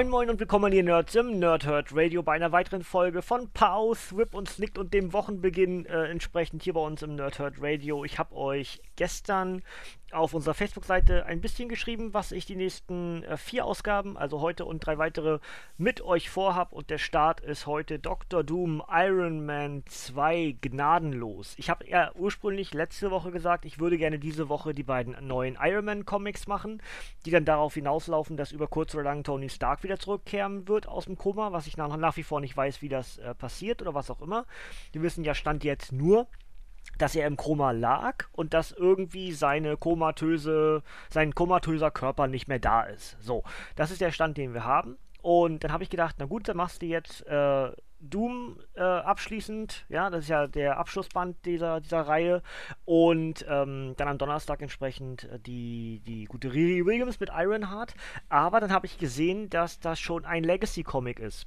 Moin Moin und willkommen ihr Nerds im Nerdhurt Radio bei einer weiteren Folge von Pow, Thrip und Snicked und dem Wochenbeginn äh, entsprechend hier bei uns im Nerdhurt Radio. Ich habe euch gestern auf unserer Facebook-Seite ein bisschen geschrieben, was ich die nächsten äh, vier Ausgaben, also heute und drei weitere, mit euch vorhab. Und der Start ist heute Dr. Doom Iron Man 2 gnadenlos. Ich habe ja ursprünglich letzte Woche gesagt, ich würde gerne diese Woche die beiden neuen Iron Man Comics machen, die dann darauf hinauslaufen, dass über kurz oder lang Tony Stark wieder zurückkehren wird aus dem Koma, was ich nach, nach wie vor nicht weiß, wie das äh, passiert oder was auch immer. Wir wissen ja Stand jetzt nur, dass er im Koma lag und dass irgendwie seine komatöse, sein komatöser Körper nicht mehr da ist. So, das ist der Stand, den wir haben. Und dann habe ich gedacht, na gut, dann machst du jetzt äh, Doom äh, abschließend, ja, das ist ja der Abschlussband dieser, dieser Reihe. Und ähm, dann am Donnerstag entsprechend äh, die, die gute Riri Williams mit Ironheart. Aber dann habe ich gesehen, dass das schon ein Legacy-Comic ist.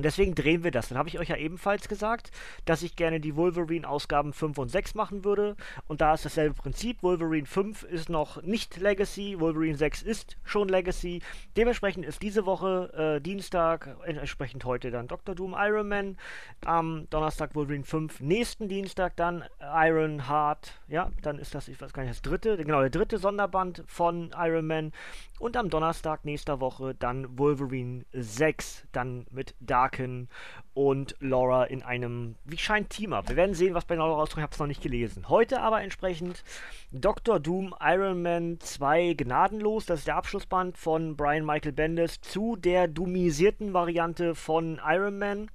Und deswegen drehen wir das. Dann habe ich euch ja ebenfalls gesagt, dass ich gerne die Wolverine-Ausgaben 5 und 6 machen würde. Und da ist dasselbe Prinzip. Wolverine 5 ist noch nicht Legacy, Wolverine 6 ist schon Legacy. Dementsprechend ist diese Woche äh, Dienstag, entsprechend heute dann Dr. Doom Iron Man. Am Donnerstag Wolverine 5, nächsten Dienstag dann Iron Heart. Ja, dann ist das, ich weiß gar nicht, das dritte, genau, der dritte Sonderband von Iron Man. Und am Donnerstag nächster Woche dann Wolverine 6, dann mit Darken und Laura in einem, wie scheint, Team-Up. Wir werden sehen, was bei Laura rauskommt, ich habe es noch nicht gelesen. Heute aber entsprechend Dr. Doom Iron Man 2 Gnadenlos, das ist der Abschlussband von Brian Michael Bendis zu der dummisierten Variante von Iron Man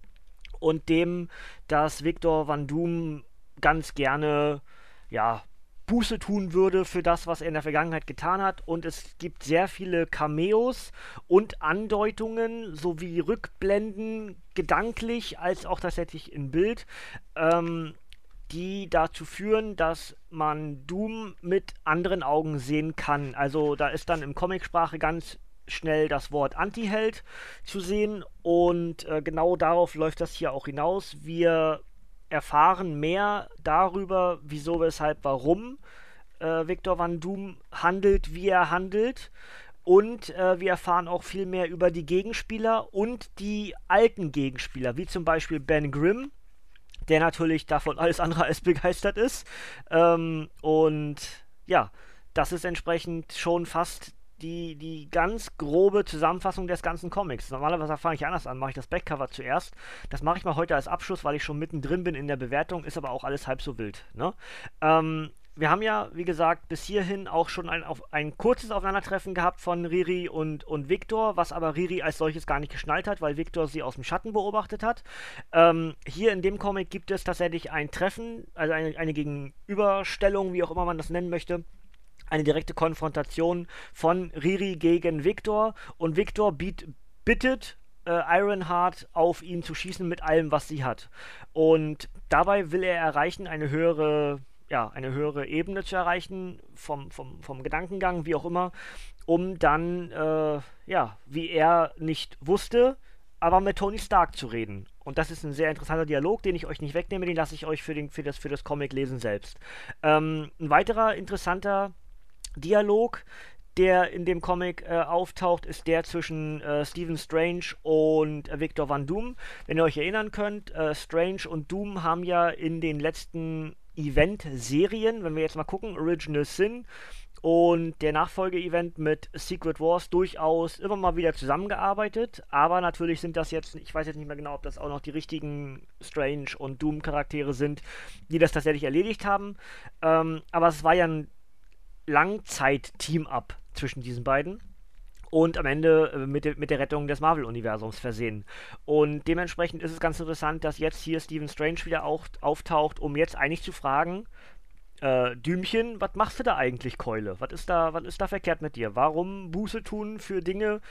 und dem, dass Victor Van Doom ganz gerne, ja, Buße tun würde für das, was er in der Vergangenheit getan hat. Und es gibt sehr viele Cameos und Andeutungen sowie Rückblenden, gedanklich als auch tatsächlich in Bild, ähm, die dazu führen, dass man Doom mit anderen Augen sehen kann. Also da ist dann im Comicsprache ganz schnell das Wort Anti-Held zu sehen und äh, genau darauf läuft das hier auch hinaus. Wir erfahren mehr darüber, wieso, weshalb, warum äh, Victor Van Doom handelt, wie er handelt. Und äh, wir erfahren auch viel mehr über die Gegenspieler und die alten Gegenspieler, wie zum Beispiel Ben Grimm, der natürlich davon alles andere als begeistert ist. Ähm, und ja, das ist entsprechend schon fast die, die ganz grobe Zusammenfassung des ganzen Comics. Normalerweise fange ich anders an, mache ich das Backcover zuerst. Das mache ich mal heute als Abschluss, weil ich schon mittendrin bin in der Bewertung, ist aber auch alles halb so wild. Ne? Ähm, wir haben ja, wie gesagt, bis hierhin auch schon ein, auf, ein kurzes Aufeinandertreffen gehabt von Riri und, und Victor, was aber Riri als solches gar nicht geschnallt hat, weil Victor sie aus dem Schatten beobachtet hat. Ähm, hier in dem Comic gibt es tatsächlich ein Treffen, also eine, eine Gegenüberstellung, wie auch immer man das nennen möchte, eine direkte Konfrontation von Riri gegen Victor und Victor biet, bittet äh, Ironheart auf ihn zu schießen mit allem, was sie hat. Und dabei will er erreichen, eine höhere, ja, eine höhere Ebene zu erreichen, vom, vom, vom Gedankengang, wie auch immer, um dann, äh, ja, wie er nicht wusste, aber mit Tony Stark zu reden. Und das ist ein sehr interessanter Dialog, den ich euch nicht wegnehme, den lasse ich euch für, den, für, das, für das Comic lesen selbst. Ähm, ein weiterer interessanter Dialog, der in dem Comic äh, auftaucht, ist der zwischen äh, Stephen Strange und äh, Victor Van Doom. Wenn ihr euch erinnern könnt, äh, Strange und Doom haben ja in den letzten Event-Serien, wenn wir jetzt mal gucken, Original Sin und der Nachfolge-Event mit Secret Wars durchaus immer mal wieder zusammengearbeitet. Aber natürlich sind das jetzt, ich weiß jetzt nicht mehr genau, ob das auch noch die richtigen Strange und Doom-Charaktere sind, die das tatsächlich erledigt haben. Ähm, aber es war ja ein Langzeit-Team-Up zwischen diesen beiden und am Ende äh, mit, de mit der Rettung des Marvel-Universums versehen. Und dementsprechend ist es ganz interessant, dass jetzt hier Stephen Strange wieder auch auftaucht, um jetzt eigentlich zu fragen, äh, Dümchen, was machst du da eigentlich, Keule? Was ist da, was ist da verkehrt mit dir? Warum Buße tun für Dinge,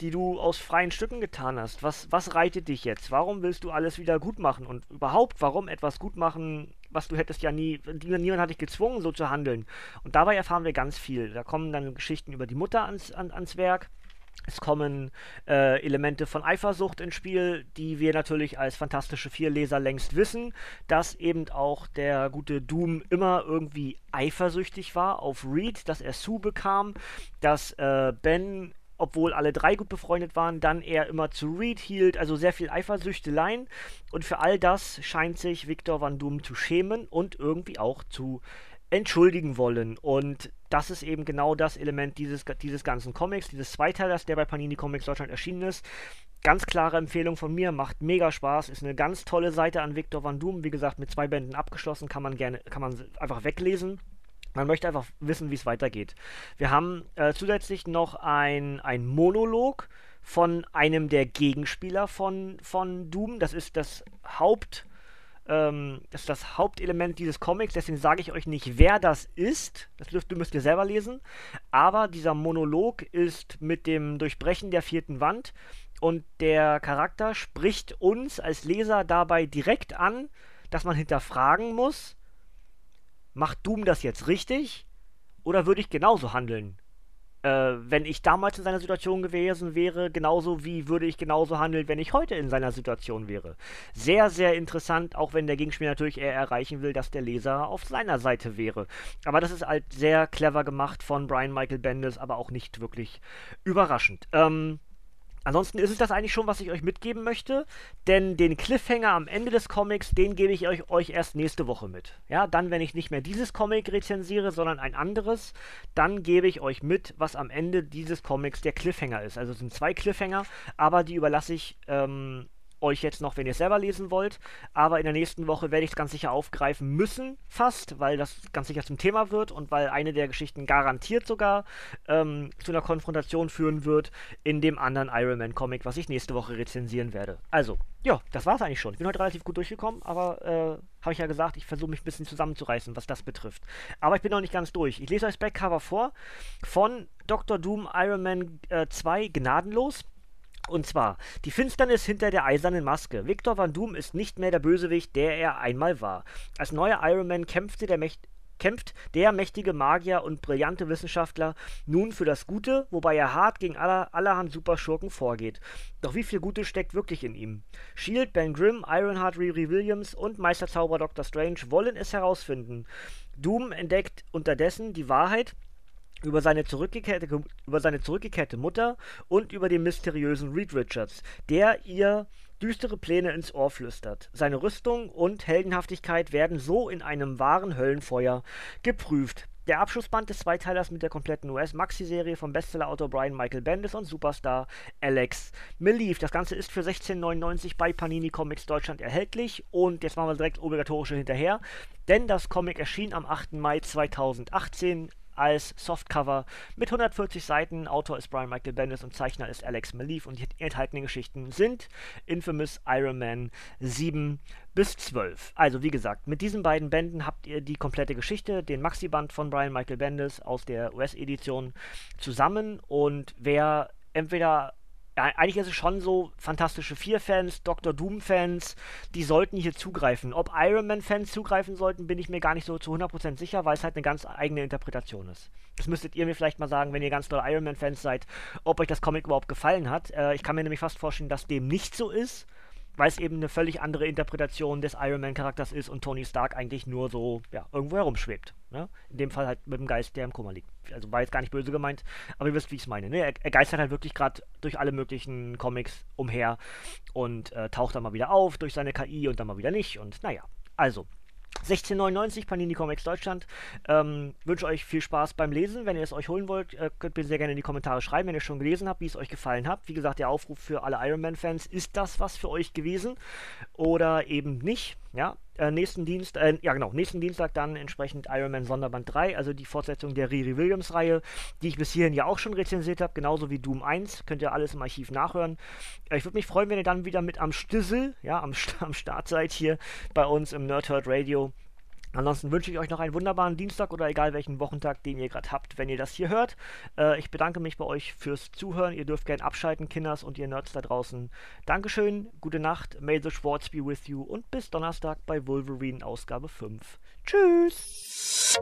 die du aus freien Stücken getan hast? Was, was reitet dich jetzt? Warum willst du alles wieder gut machen? Und überhaupt, warum etwas gut machen, was du hättest ja nie, niemand hat dich gezwungen, so zu handeln. Und dabei erfahren wir ganz viel. Da kommen dann Geschichten über die Mutter ans, an, ans Werk. Es kommen äh, Elemente von Eifersucht ins Spiel, die wir natürlich als fantastische Vierleser längst wissen, dass eben auch der gute Doom immer irgendwie eifersüchtig war auf Reed, dass er Sue bekam, dass äh, Ben obwohl alle drei gut befreundet waren, dann er immer zu Reed hielt, also sehr viel Eifersüchteleien. Und für all das scheint sich Victor Van Doom zu schämen und irgendwie auch zu entschuldigen wollen. Und das ist eben genau das Element dieses, dieses ganzen Comics, dieses Zweiteilers, der bei Panini Comics Deutschland erschienen ist. Ganz klare Empfehlung von mir, macht mega Spaß, ist eine ganz tolle Seite an Victor Van Doom. Wie gesagt, mit zwei Bänden abgeschlossen, kann man gerne, kann man einfach weglesen. Man möchte einfach wissen, wie es weitergeht. Wir haben äh, zusätzlich noch ein, ein Monolog von einem der Gegenspieler von, von Doom. Das ist das Haupt ähm, das ist das Hauptelement dieses Comics, deswegen sage ich euch nicht, wer das ist. Das dürft, müsst ihr selber lesen. Aber dieser Monolog ist mit dem Durchbrechen der vierten Wand und der Charakter spricht uns als Leser dabei direkt an, dass man hinterfragen muss, macht Doom das jetzt richtig oder würde ich genauso handeln? Äh, wenn ich damals in seiner Situation gewesen wäre, genauso wie würde ich genauso handeln, wenn ich heute in seiner Situation wäre. Sehr, sehr interessant, auch wenn der Gegenspieler natürlich eher erreichen will, dass der Leser auf seiner Seite wäre. Aber das ist halt sehr clever gemacht von Brian Michael Bendis, aber auch nicht wirklich überraschend. Ähm, Ansonsten ist es das eigentlich schon, was ich euch mitgeben möchte, denn den Cliffhanger am Ende des Comics, den gebe ich euch, euch erst nächste Woche mit. Ja, dann, wenn ich nicht mehr dieses Comic rezensiere, sondern ein anderes, dann gebe ich euch mit, was am Ende dieses Comics der Cliffhanger ist. Also es sind zwei Cliffhanger, aber die überlasse ich ähm, euch jetzt noch, wenn ihr es selber lesen wollt. Aber in der nächsten Woche werde ich es ganz sicher aufgreifen müssen, fast, weil das ganz sicher zum Thema wird und weil eine der Geschichten garantiert sogar ähm, zu einer Konfrontation führen wird in dem anderen Iron Man Comic, was ich nächste Woche rezensieren werde. Also, ja, das war es eigentlich schon. Ich bin heute relativ gut durchgekommen, aber äh, habe ich ja gesagt, ich versuche mich ein bisschen zusammenzureißen, was das betrifft. Aber ich bin noch nicht ganz durch. Ich lese euch das Backcover vor von Dr. Doom Iron Man äh, 2 Gnadenlos. Und zwar, die Finsternis hinter der eisernen Maske. Victor Van Doom ist nicht mehr der Bösewicht, der er einmal war. Als neuer Iron Man kämpfte der Mächt kämpft der mächtige Magier und brillante Wissenschaftler nun für das Gute, wobei er hart gegen aller, allerhand Superschurken vorgeht. Doch wie viel Gutes steckt wirklich in ihm? Shield, Ben Grimm, Ironheart, Riri Williams und Meisterzauber Dr. Strange wollen es herausfinden. Doom entdeckt unterdessen die Wahrheit über seine, zurückgekehrte, über seine zurückgekehrte Mutter und über den mysteriösen Reed Richards, der ihr düstere Pläne ins Ohr flüstert. Seine Rüstung und Heldenhaftigkeit werden so in einem wahren Höllenfeuer geprüft. Der Abschlussband des Zweiteilers mit der kompletten US-Maxi-Serie vom Bestsellerautor Brian Michael Bendis und Superstar Alex Malief. Das Ganze ist für 16,99 bei Panini Comics Deutschland erhältlich. Und jetzt machen wir direkt obligatorische hinterher, denn das Comic erschien am 8. Mai 2018 als Softcover mit 140 Seiten. Autor ist Brian Michael Bendis und Zeichner ist Alex Malief und die enthaltenen Geschichten sind Infamous Iron Man 7 bis 12. Also wie gesagt, mit diesen beiden Bänden habt ihr die komplette Geschichte, den Maxi-Band von Brian Michael Bendis aus der US-Edition zusammen und wer entweder eigentlich ist es schon so, Fantastische Vier-Fans, Dr. Doom-Fans, die sollten hier zugreifen. Ob Iron Man-Fans zugreifen sollten, bin ich mir gar nicht so zu 100% sicher, weil es halt eine ganz eigene Interpretation ist. Das müsstet ihr mir vielleicht mal sagen, wenn ihr ganz doll Iron Man-Fans seid, ob euch das Comic überhaupt gefallen hat. Äh, ich kann mir nämlich fast vorstellen, dass dem nicht so ist weil es eben eine völlig andere Interpretation des Iron Man-Charakters ist und Tony Stark eigentlich nur so ja, irgendwo herumschwebt. Ne? In dem Fall halt mit dem Geist, der im Koma liegt. Also war jetzt gar nicht böse gemeint, aber ihr wisst, wie ich es meine. Ne? Er, er, geistert halt wirklich gerade durch alle möglichen Comics umher und äh, taucht dann mal wieder auf durch seine KI und dann mal wieder nicht. Und naja, also 1699 Panini Comics Deutschland. Ähm, wünsche euch viel Spaß beim Lesen. Wenn ihr es euch holen wollt, äh, könnt ihr sehr gerne in die Kommentare schreiben, wenn ihr schon gelesen habt, wie es euch gefallen hat. Wie gesagt, der Aufruf für alle Iron Man-Fans, ist das was für euch gewesen oder eben nicht? Ja, äh, nächsten Dienst, äh, ja genau, nächsten Dienstag dann entsprechend Iron Man Sonderband 3, also die Fortsetzung der Riri Williams Reihe, die ich bis hierhin ja auch schon rezensiert habe, genauso wie Doom 1, könnt ihr alles im Archiv nachhören. Äh, ich würde mich freuen, wenn ihr dann wieder mit am Stissel, ja, am, am Start seid hier bei uns im Nerdhurt Radio Ansonsten wünsche ich euch noch einen wunderbaren Dienstag oder egal welchen Wochentag, den ihr gerade habt, wenn ihr das hier hört. Äh, ich bedanke mich bei euch fürs Zuhören. Ihr dürft gerne abschalten, Kinders und ihr Nerds da draußen. Dankeschön, gute Nacht, may the Schwartz be with you und bis Donnerstag bei Wolverine Ausgabe 5. Tschüss!